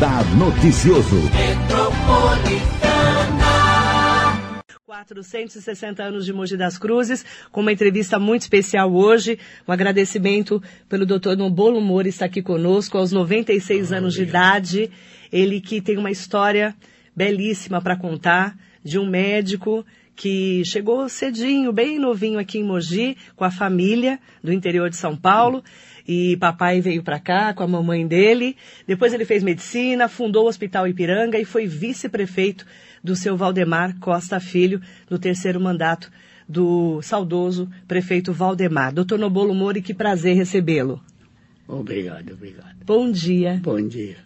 Radar Noticioso. 460 anos de Mogi das Cruzes, com uma entrevista muito especial hoje. Um agradecimento pelo doutor Nobolo Moura estar aqui conosco aos 96 anos de idade. Ele que tem uma história belíssima para contar de um médico que chegou cedinho, bem novinho aqui em Mogi, com a família do interior de São Paulo. E papai veio para cá com a mamãe dele. Depois ele fez medicina, fundou o Hospital Ipiranga e foi vice-prefeito do seu Valdemar Costa Filho no terceiro mandato do saudoso prefeito Valdemar. Doutor Nobolo Mori, que prazer recebê-lo. Obrigado, obrigado. Bom dia. Bom dia.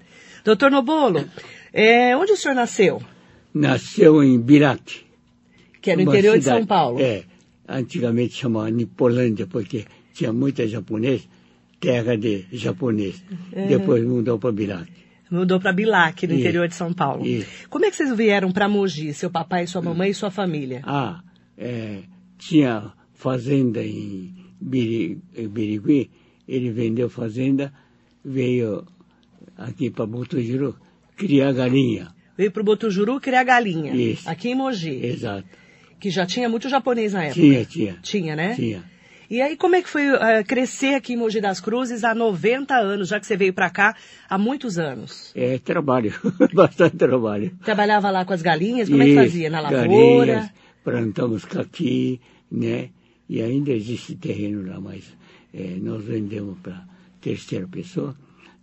Doutor Nobolo, é, onde o senhor nasceu? Nasceu em Birate. Que é no interior de cidade- São Paulo. É, antigamente chamava Nipolândia, porque tinha muita japonês, terra de japonês. É. Depois mudou para Birate. Mudou para Bilac, no Isso. interior de São Paulo. Isso. Como é que vocês vieram para Mogi, seu papai, sua mamãe e sua família? Ah, é, tinha fazenda em Biri- em Birigui, ele vendeu fazenda, veio aqui para Botujuru criar galinha. Veio para o Botujuru criar galinha, Isso. aqui em Mogi, Exato. que já tinha muito japonês na época. Tinha, tinha. Tinha, né? Tinha. E aí, como é que foi eh, crescer aqui em Mogi das Cruzes há 90 anos, já que você veio para cá há muitos anos? É trabalho, bastante trabalho. Trabalhava lá com as galinhas, como é que fazia? Na lavoura? galinhas, plantamos caqui, né? E ainda existe terreno lá, mas eh, nós vendemos para terceira pessoa.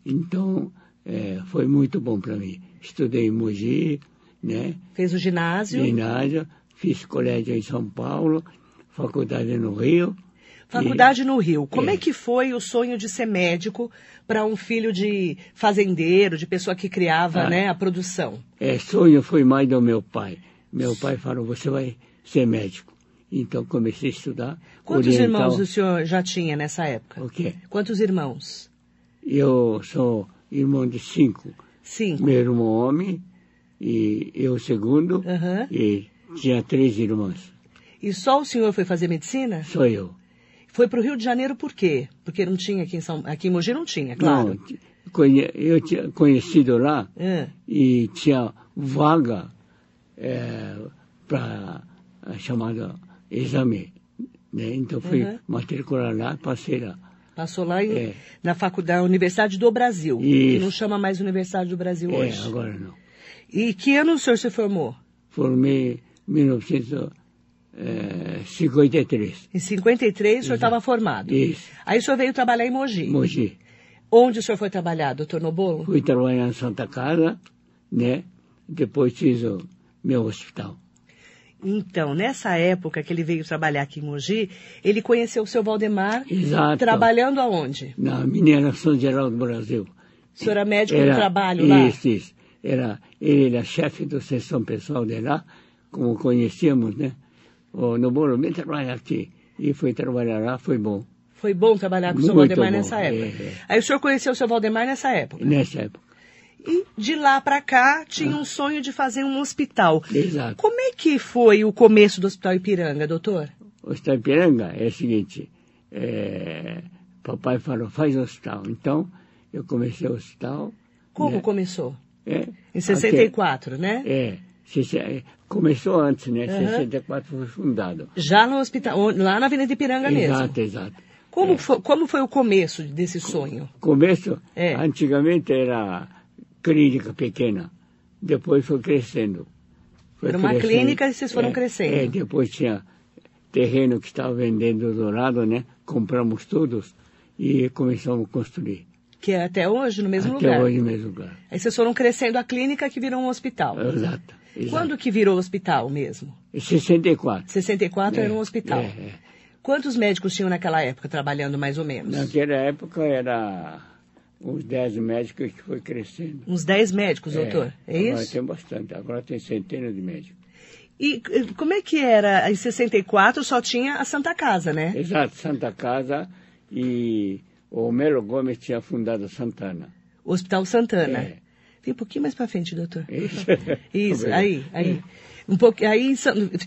Então, eh, foi muito bom para mim. Estudei em Mogi, né? Fez o ginásio? Ginásio, fiz colégio em São Paulo, faculdade no Rio. Faculdade no Rio. Como é. É. que foi o sonho de ser médico para um filho de fazendeiro, de pessoa que criava Ah. né, a produção? É, sonho foi mais do meu pai. Meu pai falou, você vai ser médico. Então comecei a estudar. Quantos oriental- irmãos o senhor já tinha nessa época? O quê? Quantos irmãos? Eu sou irmão de cinco. Cinco. Meu irmão homem e eu segundo. Aham. E tinha três irmãs. E só o senhor foi fazer medicina? Sou eu. Foi para o Rio de Janeiro por quê? Porque não tinha aqui em São... Aqui em Mogi não tinha, claro. Não, eu tinha conhecido lá Ah, e tinha vaga para chamada exame. Né? Então fui Uhum. matricular lá, passei lá. passou lá em- É. na faculdade, Universidade do Brasil. Que Isso. não chama mais Universidade do Brasil É, hoje. agora não. E que ano o senhor se formou? Formei em 1953. Em 53 o senhor estava formado. Isso. Aí o senhor veio trabalhar em Mogi. Mogi. Onde o senhor foi trabalhar, doutor Nobolo? Fui trabalhar em Santa Casa, né? Depois fiz o meu hospital. Então, nessa época que ele veio trabalhar aqui em Mogi, ele conheceu o seu Valdemar Exato. trabalhando aonde? Na Mineração Geral do Brasil. O senhor era médico do trabalho lá? Isso, isso. Era, ele era chefe da seção pessoal de lá, como conhecíamos, né? O Nobolo, vem trabalhar aqui. E foi trabalhar lá, foi bom. Foi bom trabalhar com o seu Valdemar bom, nessa é, época. é. Aí o senhor conheceu o seu Valdemar nessa época. Nessa época. E de lá para cá tinha um sonho de fazer um hospital. Exato. Como é que foi o começo do Hospital Ipiranga, doutor? O Hospital Ipiranga é o seguinte, é, papai falou, faz hospital. Então, eu comecei o hospital. Como né? começou? É, Em 64, né? É, se- é, começou antes, né? Aham. 64 foi fundado. Já no hospital, lá na Avenida Ipiranga mesmo. Exato, exato. Como, É. foi, como foi o começo desse sonho? Começo, É. antigamente era clínica pequena, depois foi crescendo. Foi Era uma crescendo. clínica e vocês foram É, crescendo. É, depois tinha terreno que estava vendendo do lado, né? Compramos todos e começamos a construir. Que é até hoje no mesmo Até lugar. hoje no mesmo lugar. Aí vocês foram crescendo a clínica que virou um hospital. Exato. Exato. Quando que virou hospital mesmo? Em 64. 64 É, era um hospital. é, é. Quantos médicos tinham naquela época trabalhando mais ou menos? Naquela época era uns 10 médicos que foi crescendo. Uns 10 médicos, doutor. É, agora isso? tem bastante, agora tem centenas de médicos. E eh, como é que era? Em 64 só tinha a Santa Casa, né? Exato, Santa Casa e o Melo Gomes tinha fundado Santana. O Hospital Santana. É. Vem um pouquinho mais pra frente, doutor. Isso, aí, aí. Um pouco, aí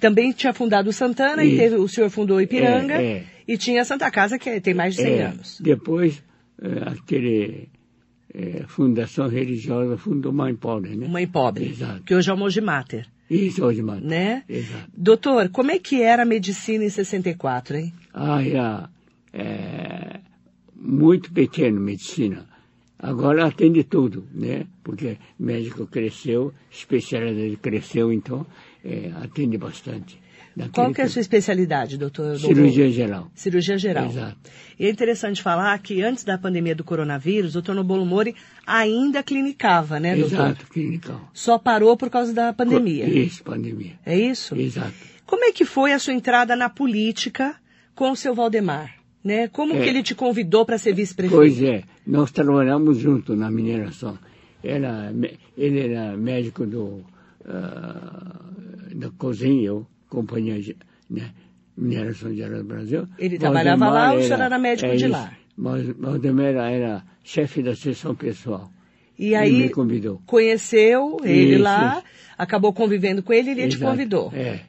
também tinha fundado o Santana e teve, o senhor fundou Ipiranga É, é. e tinha a Santa Casa, que tem mais de 100 É, anos. Depois, eh, aquele é, Fundação Religiosa Fundo Mãe Pobre, né? Mãe Pobre, Exato. que hoje é o Mogi Mater, Isso, hoje, mano. né? Exato. Doutor, como é que era a medicina em 64, hein? Ah, era é, muito pequeno medicina. Agora atende tudo, né? Porque médico cresceu, especialidade cresceu, então é, atende bastante. Qual que é a sua especialidade, doutor? Cirurgia geral. Cirurgia geral. Exato. E é interessante falar que antes da pandemia do coronavírus, o doutor Nobolo Mori ainda clinicava, né, doutor? Exato, clínico. Só parou por causa da pandemia. Isso, pandemia. É isso? Exato. Como é que foi a sua entrada na política com o seu Valdemar? Né? Como É. que ele te convidou para ser vice-prefeito? Pois é, nós trabalhamos juntos na mineração. Era, ele era médico do, ah, da cozinha, eu, companhia, de- né, Mineração Geral do Brasil. Ele trabalhava lá, o Valdemar senhor era médico de isso. lá. Valdemar era chefe da seção pessoal. E aí me convidou. conheceu ele Isso, lá, isso. acabou convivendo com ele e ele te Exato. convidou. É.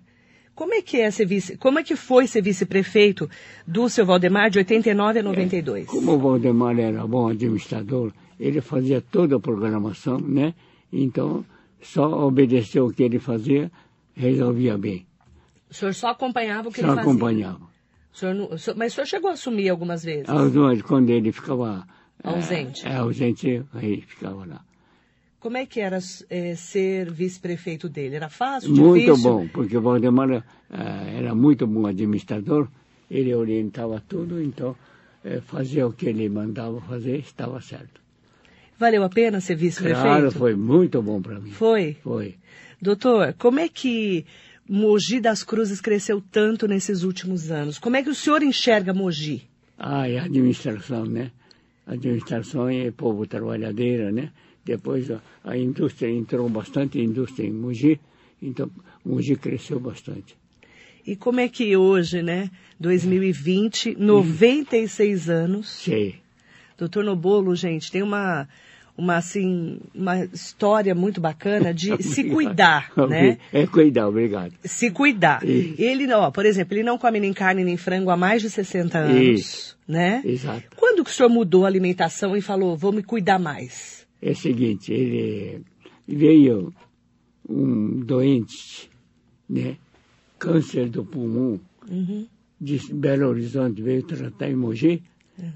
Como é que é ser vice? Como é que foi ser vice-prefeito do seu Valdemar de 89 a 92? Como o Valdemar era bom administrador, ele fazia toda a programação, né? Então, só obedeceu o que ele fazia, resolvia bem. O senhor só acompanhava o que Só ele fazia? acompanhava. O senhor não- o senhor- mas o senhor chegou a assumir algumas vezes? Vezes, quando ele ficava Ausente. É, ausente, aí ficava lá. Como é que era eh, ser vice-prefeito dele? Era fácil, Muito difícil? bom, porque o Valdemar eh, era muito bom administrador, ele orientava tudo, então eh, fazia o que ele mandava fazer, estava certo. Valeu a pena ser vice-prefeito? Claro, foi muito bom para mim. Foi? Foi. Doutor, como é que Mogi das Cruzes cresceu tanto nesses últimos anos? Como é que o senhor enxerga Mogi? Ah, a administração, né? A administração é povo trabalhadeira, né? Depois a, a indústria, entrou bastante indústria em Mogi, então Mogi cresceu bastante. E como é que hoje, né, 2020, 96 anos, Sei. doutor Nobolo, gente, tem uma, uma, assim, uma história muito bacana de se cuidar, né? É cuidar, obrigado. Se cuidar. Isso. Ele, ó, por exemplo, ele não come nem carne nem frango há mais de 60 anos, Isso. né? Exato. Quando que o senhor mudou a alimentação e falou, vou me cuidar mais? É o seguinte, ele veio um doente, né? Câncer do pulmão, Uhum. de Belo Horizonte, veio tratar em Mogi,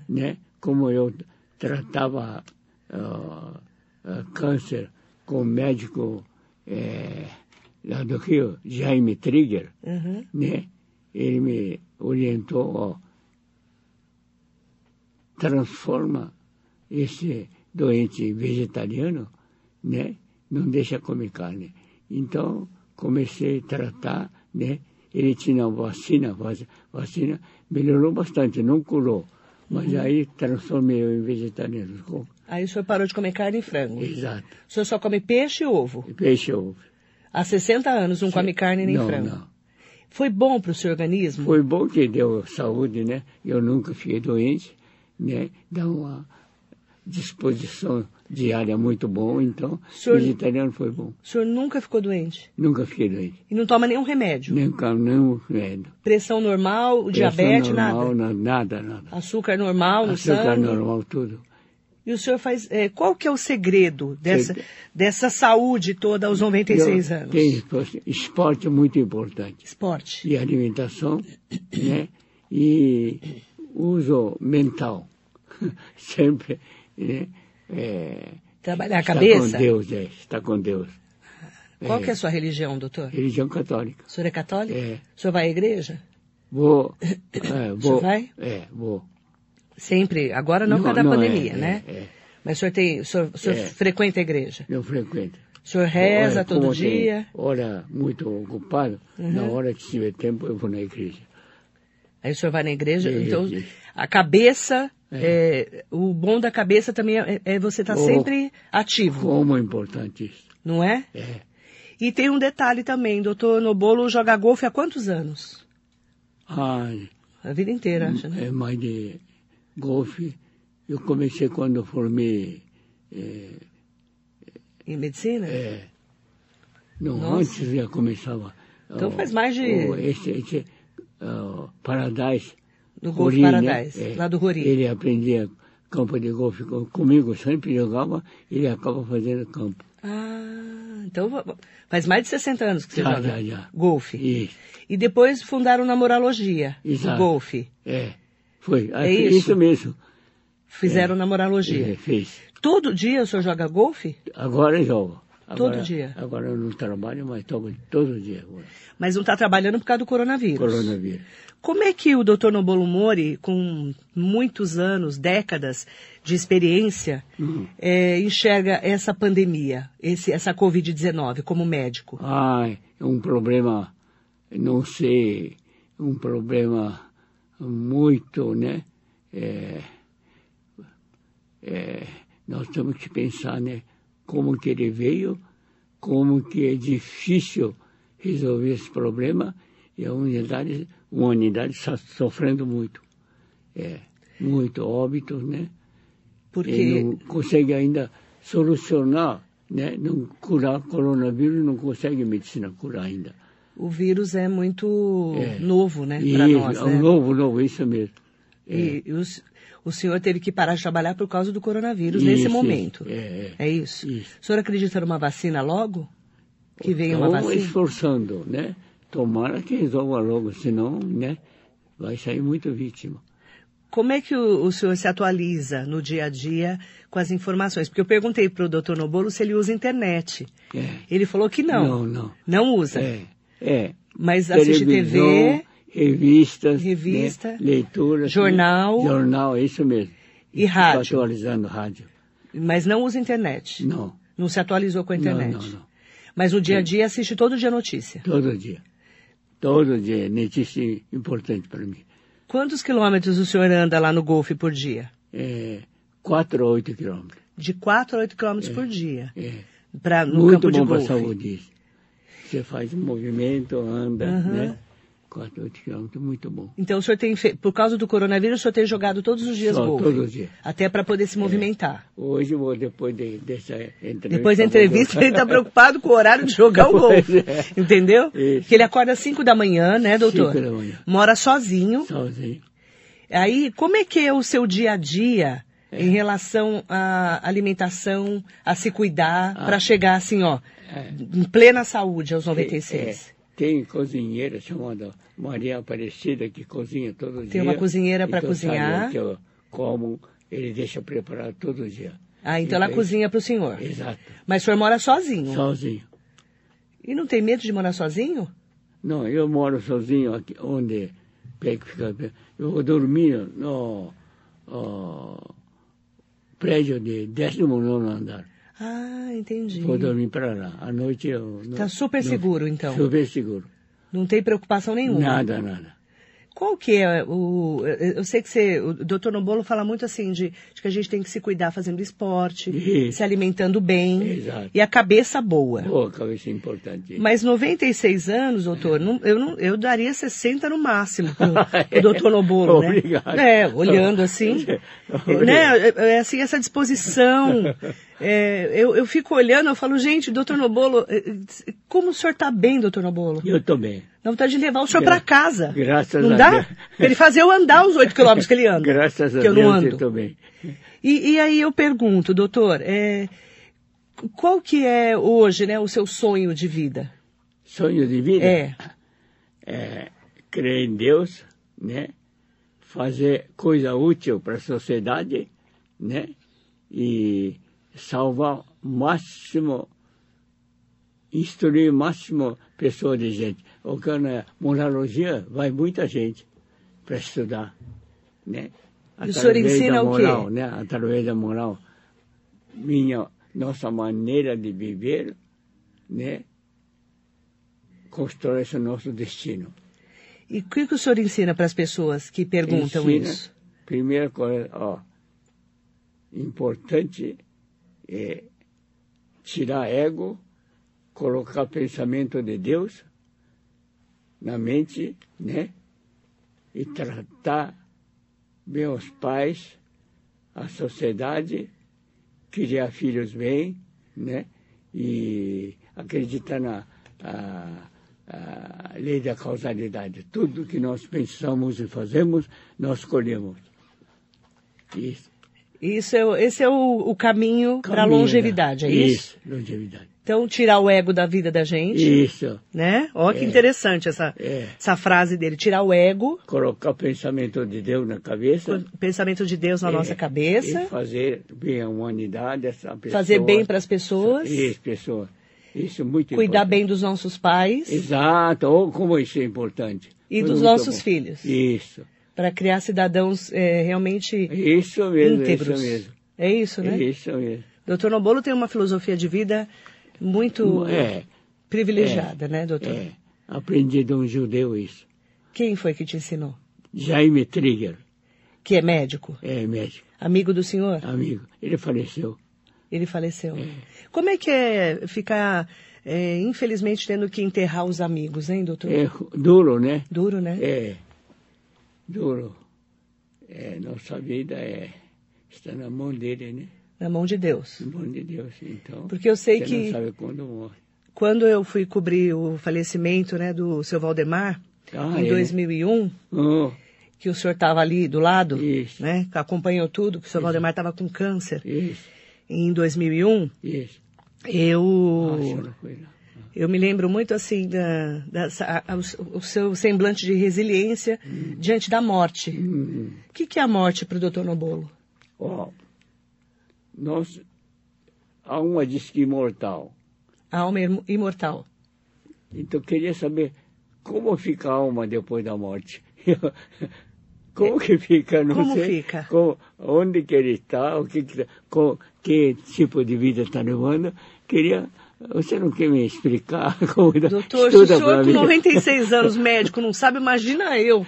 né? Como eu tratava ah, ah, câncer com o médico eh, lá do Rio, Jaime Trigger, Uhum. né? Ele me orientou, ó, transforma esse doente vegetariano, né? Não deixa comer carne. Então, comecei a tratar, né? Ele tinha vacina, vac- vacina, melhorou bastante, não curou. Mas aí transformei eu em vegetariano. Aí o senhor parou de comer carne e frango. Exato. O senhor só come peixe e ovo. Peixe ovo. Há 60 anos não come carne nem não, frango. Não. Foi bom para o seu organismo? Foi bom que deu saúde, né? Eu nunca fiquei doente, né? Dá uma disposição diária muito bom, então Senhor- vegetariano foi bom. O senhor nunca ficou doente? Nunca fiquei doente. E não toma nenhum remédio? Nem carne, nem um remédio. Pressão normal, diabetes, normal, nada? na- Nada, nada. Açúcar normal no Açúcar sangue? normal, tudo. E o senhor faz... é, qual que é o segredo dessa, dessa saúde toda aos 96 Eu anos? tenho esporte muito importante. Esporte. E alimentação, né? E uso mental. Sempre, né? É, Trabalhar a está cabeça? com Deus, é. Está com Deus. Qual É. que é a sua religião, doutor? Religião católica. O senhor é católico? É. O senhor vai à igreja? Vou. É, vou. senhor vai? É, vou. Sempre. Agora não, por causa da não, pandemia, é, né? É, é. Mas o senhor, tem, o senhor, o senhor É. frequenta a igreja? Eu frequento. O senhor reza Olha, todo dia? Uhum. Hora muito ocupado, na hora que tiver tempo eu vou na igreja. Aí o senhor vai na igreja, Isso, então a cabeça, é, o bom da cabeça também é, é você estar Oh. sempre ativo, Como é importante isso. não é? É. E tem um detalhe também, doutor Nobolo joga golfe há quantos anos? Ai, A vida inteira, acho, né? é mais de golfe. Eu comecei quando formei. É, Em medicina? é, não, Nossa. antes já começava. Então ó, faz mais de- ó, Esse, esse ó, Paradise. Do Golfe Rori, né? Paradise, É, lá do Rori. Ele aprendia campo de golfe com- comigo, sempre jogava, ele acaba fazendo campo. Ah, então faz mais de 60 anos que você Já, joga já, já. golfe. Isso, E depois fundaram Namoralogia, Exato. golfe. é. Foi. É isso? isso mesmo. Fizeram É, Namoralogia. fez. Todo dia o senhor joga golfe? Agora eu jogo. Todo Agora- dia? Agora eu não trabalho, mas toco todo dia agora. Mas não está trabalhando por causa do coronavírus. Coronavírus. Como é que o Dr. Nobolo Mori, com muitos anos, décadas de experiência, Uhum. eh, enxerga essa pandemia, esse, essa Covid-19 como médico? Ah, é um problema, não sei, um problema muito, né? É, é, nós temos que pensar, né? Como que ele veio, como que é difícil resolver esse problema e a unidade, uma unidade está sofrendo muito. É, muito óbitos, né? Porque Ele não consegue ainda solucionar, né? Não curar coronavírus, não consegue medicina curar ainda. o vírus é muito É. novo, né, para nós, é né? um novo, novo, isso mesmo. E, e o, s- o senhor teve que parar de trabalhar por causa do coronavírus nesse Isso, momento. isso, é, é. É isso? Isso. O senhor acredita numa vacina logo? Que venha uma Estamos vacina? esforçando, né? Tomara que resolva logo, senão, né? Vai sair muito vítima. Como é que o, o senhor se atualiza no dia a dia com as informações? Porque eu perguntei para o doutor Nobolo se ele usa internet. É. Ele falou que não. Não, não. Não usa. É, é. Mas assiste TV revistas, Revista, né? leituras, jornal. né? jornal, é isso mesmo. E rádio. Estou atualizando rádio. mas não usa internet. Não, Não se atualizou com a internet. não, não, não. Mas no dia a dia assiste todo dia notícia. Todo dia. Todo dia. é Notícia importante para mim. Quantos quilômetros o senhor anda lá no golfe por dia? É 4 a 8 quilômetros. De 4 a 8 quilômetros por dia. É. Pra, no Muito campo bom para a saúde isso. Você faz um movimento, anda, Aham. né? 4 a 8 quilômetros, muito bom. Então o senhor tem fe... por causa do coronavírus, o senhor tem jogado todos os dias Só, golfe. todos os dias. Até para poder se movimentar. Hoje eu vou, depois de, dessa entrevista... Depois da entrevista, ele está preocupado com o horário de jogar o golfe. É. Entendeu? Isso. Que ele acorda às 5 da manhã, né, doutor? Cinco da manhã. Mora sozinho. Sozinho. Aí, como é que é o seu dia a dia em relação à alimentação, a se cuidar, Ah. para chegar assim, ó, É. em plena saúde aos 96? É, tem cozinheira chamada Maria Aparecida que cozinha todo dia. Tem uma cozinheira pra Então, cozinhar. que eu como, ele deixa preparado todo dia. Ah, então ela cozinha para o senhor. Exato. Mas o senhor mora sozinho. Sozinho. E não tem medo de morar sozinho? Não, eu moro sozinho aqui, onde eu vou dormir no, ó, prédio de 19 andar. Ah, entendi. Vou dormir para lá. À noite eu... não- Tá super não- seguro, então. Super seguro. Não tem preocupação nenhuma. Nada, nada. Qual que é o. Eu sei que você. O doutor Nobolo fala muito assim de, de que a gente tem que se cuidar fazendo esporte, Isso. se alimentando bem Exato. e a cabeça boa. Boa, cabeça importante. Mas 96 anos, doutor, não- eu, não, eu daria 60 no máximo pro, pro doutor Nobolo, né? Obrigado. É, olhando assim. Obrigado. né? É, é assim, essa disposição. É, eu, eu fico olhando, eu falo, gente, doutor Nobolo, é, é, como o senhor tá bem, doutor Nobolo? Eu também. Dá vontade de levar o senhor para casa. graças não a dá? Deus. Ele fazer eu andar os 8 quilômetros que ele anda. Graças a eu Deus não eu ando. estou bem. E, e aí eu pergunto, doutor, é, qual que é hoje, né, o seu sonho de vida? Sonho de vida É. é crer em Deus, né? Fazer coisa útil para a sociedade, né? E salvar o máximo, instruir o máximo pessoa de gente. O que na moralogia vai muita gente para estudar, né? E o senhor Através ensina da o quê? moral, né? Através da moral, minha, nossa maneira de viver, né? Constrói esse nosso destino. E o que, que o senhor ensina para as pessoas que perguntam Ensina, isso? Primeira coisa, ó, importante é tirar ego, colocar pensamento de Deus na mente, né? E tratar os pais, a sociedade, criar filhos bem, né? E acreditar na a, a lei da causalidade. Tudo que nós pensamos e fazemos, nós colhemos. Isso. Isso é, esse é o, o caminho para a Caminho, longevidade, é né? isso? Isso, longevidade. Então, tirar o ego da vida da gente, Isso. né? Que É. interessante essa, É. essa frase dele. Tirar o ego, Colocar o pensamento de Deus na cabeça. o pensamento de Deus na É, nossa cabeça, E fazer bem à humanidade, essa pessoa. fazer bem para as pessoas, Isso, pessoa. Isso é muito cuidar importante. bem dos nossos pais, Exato. Oh, como isso é importante. E Foi dos nossos bom. filhos. Isso. Para criar cidadãos é, realmente Isso mesmo, íntegros. isso mesmo. É isso, né? Isso mesmo. Doutor Nobolo tem uma filosofia de vida muito É, privilegiada, né, doutor? é. Aprendi de um judeu isso. Quem foi que te ensinou? Jaime Trigger, Que é médico, é médico, amigo do senhor? amigo. Ele faleceu. Ele faleceu. Como é que é ficar, é, infelizmente, tendo que enterrar os amigos, hein, doutor? É duro, né? Duro, né? É duro. É, nossa vida é, está na mão dele, né? Na mão de Deus. Na mão de Deus. Então, Porque eu sei você que- não sabe quando morre. Quando eu fui cobrir o falecimento, né, do seu Valdemar, Ah, em é. 2001, Oh, que o senhor estava ali do lado, Isso. né, que acompanhou tudo, que o seu Valdemar estava com câncer isso, em 2001, isso. eu... Ah, lá. Eu me lembro muito assim da, da- a- o, o seu semblante de resiliência diante da morte. Hum, O que, que é a morte para o doutor Nobolo? ó, nós, a alma diz que imortal. A alma im- imortal. Então, queria saber como fica a alma depois da morte. como que fica? Não Como sei. fica? Como- onde que ele está? O que, que, com, que tipo de vida está levando? Queria... Você não quer me explicar como Doutor, se o senhor com mim. 96 anos, médico, não sabe, imagina eu.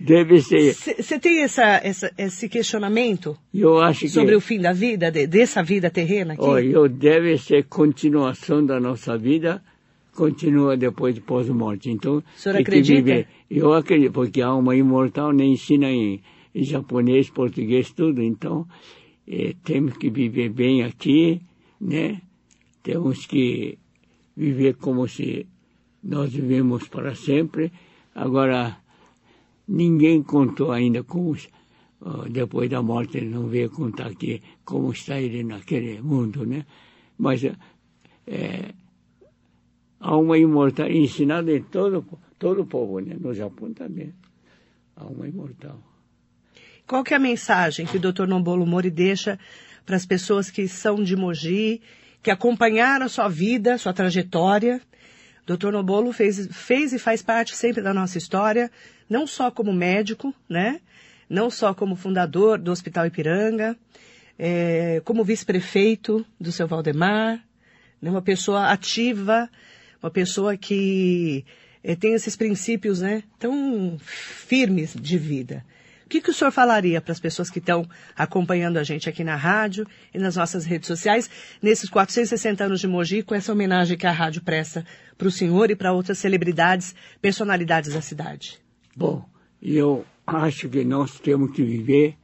Deve ser... Você tem essa, essa- esse questionamento Eu acho que... sobre o fim da vida, de- dessa vida terrena aqui? Ó, eu deve ser continuação da nossa vida, continua depois de pós-morte. Então, O senhor acredita? viver. Eu acredito, porque a alma imortal nem ensina em, em japonês, português, tudo. Então, eh, temos que viver bem aqui, né? Temos que viver como se nós vivemos para sempre. Agora, ninguém contou ainda como, depois da morte, ele não veio contar aqui como está ele naquele mundo, né? Mas é, há uma imortal ensinada em todo, todo o povo, né? No Japão também. Há uma imortal. Qual que é a mensagem que o Dr. Nombolo Mori deixa para as pessoas que são de Mogi, que acompanharam sua vida, sua trajetória? Dr. Nobolo fez, fez e faz parte sempre da nossa história, não só como médico, né? Não só como fundador do Hospital Ipiranga, eh, como vice-prefeito do seu Valdemar, né? uma pessoa ativa, uma pessoa que eh, tem esses princípios né, tão firmes de vida. O que, que o senhor falaria para as pessoas que estão acompanhando a gente aqui na rádio e nas nossas redes sociais, nesses 460 anos de Mogi, com essa homenagem que a rádio presta para o senhor e para outras celebridades, personalidades da cidade? Bom, eu acho que nós temos que viver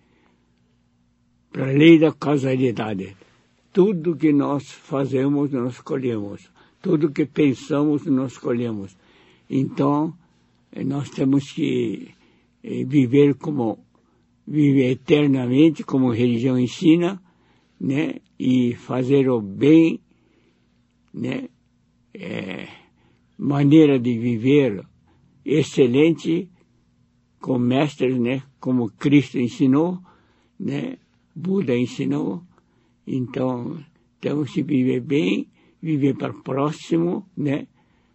para a lei da causalidade. Tudo que nós fazemos, nós colhemos. Tudo que pensamos, nós colhemos. Então, eh, nós temos que viver como viver eternamente, como a religião ensina, né? E fazer o bem, né? É, maneira de viver excelente com mestres, né? Como Cristo ensinou, né? Buda ensinou. Então, temos que viver bem, viver para o próximo, né?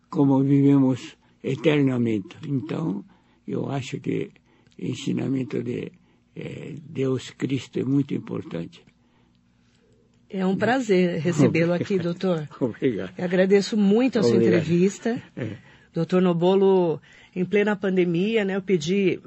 Como vivemos eternamente. Então, eu acho que o ensinamento de eh, Deus Cristo é muito importante. É um prazer recebê-lo aqui, doutor. Obrigado. Eu agradeço muito a sua Obrigado. entrevista. É. Doutor Nobolo, em plena pandemia, né, eu pedi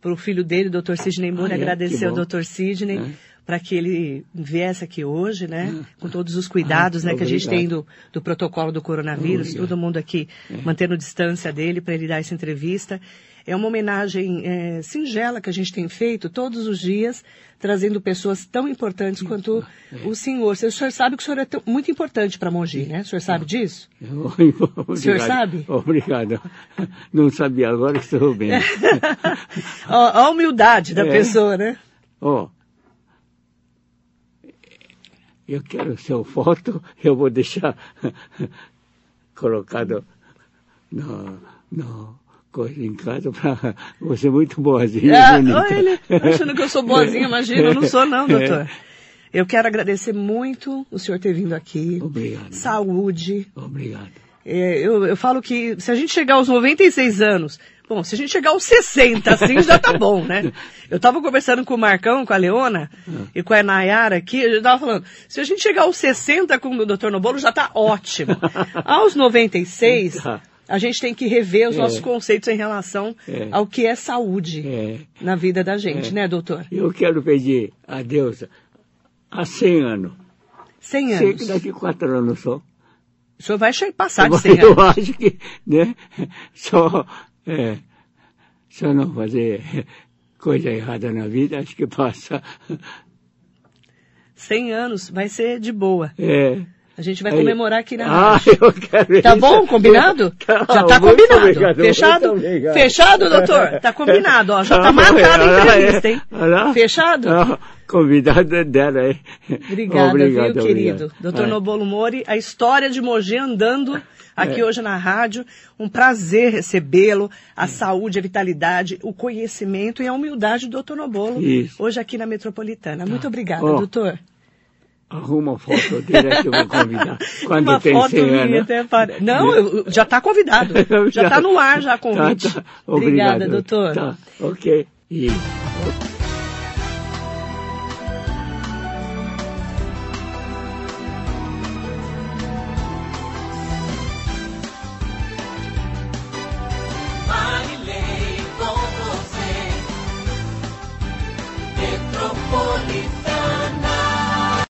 para o filho dele, doutor Sidney Moura, Ah, é? agradecer ao doutor Sidney É. para que ele viesse aqui hoje, né, Ah. com todos os cuidados Ah, né, que a gente tem obrigado. do, do protocolo do coronavírus, Obrigado. todo mundo aqui mantendo distância dele para ele dar essa entrevista. É uma homenagem eh, singela que a gente tem feito todos os dias, trazendo pessoas tão importantes quanto É. o senhor. O senhor sabe que o senhor é tão- muito importante para Mogi, né? O senhor sabe disso? o senhor sabe? Obrigado. Não sabia, agora estou bem. Ó, a humildade da É. pessoa, né? Ó, eu quero seu foto, eu vou deixar colocado no, no coisa em casa para você muito boazinha. É, bonita. olha ele, achando que eu sou boazinha, imagina, eu não sou não, doutor. Eu quero agradecer muito o senhor ter vindo aqui. Obrigado. Saúde. Obrigado. É, eu, eu falo que se a gente chegar aos 96 anos, bom, se a gente chegar aos 60, assim já tá bom, né? Eu tava conversando com o Marcão, com a Leona e com a Nayara aqui, eu tava falando, se a gente chegar aos 60 com o Dr. Nobolo, já tá ótimo. Aos 96, Tá. A gente tem que rever os É. nossos conceitos em relação É. ao que é saúde É, na vida da gente, É. né, doutor? eu quero pedir a Deus há 100 anos. 100 Sei anos. que daqui a quatro anos só. O senhor vai passar de Mas 100 eu anos. acho que, né, só, é, só não fazer coisa errada na vida, acho que passa. 100 anos vai ser de boa. É. A gente vai Aí- comemorar aqui na Ah, rádio. eu quero Tá isso. bom? Combinado? Tá, Já tá combinado. obrigado, Fechado? obrigado. Fechado, doutor? Tá combinado, ó. Já tá Ah, marcada a olha lá, entrevista, é. hein? Fechado? Ah, convidado dela aí. Obrigada, Obrigado, viu, querido? obrigado. Doutor É. Nobolo Mori, a história de Mogi andando aqui hoje na rádio. Um prazer recebê-lo. A saúde, a vitalidade, o conhecimento e a humildade do doutor Nobolo. Isso. Hoje aqui na Metropolitana. Muito obrigada, Ó, doutor. Arruma uma foto dele que eu vou convidar. Quando Uma tem foto 100 minha anos. até para... Não, eu- já está convidado. Já está no ar já a convite. Tá, tá. Obrigada, doutor. Tá, ok. E...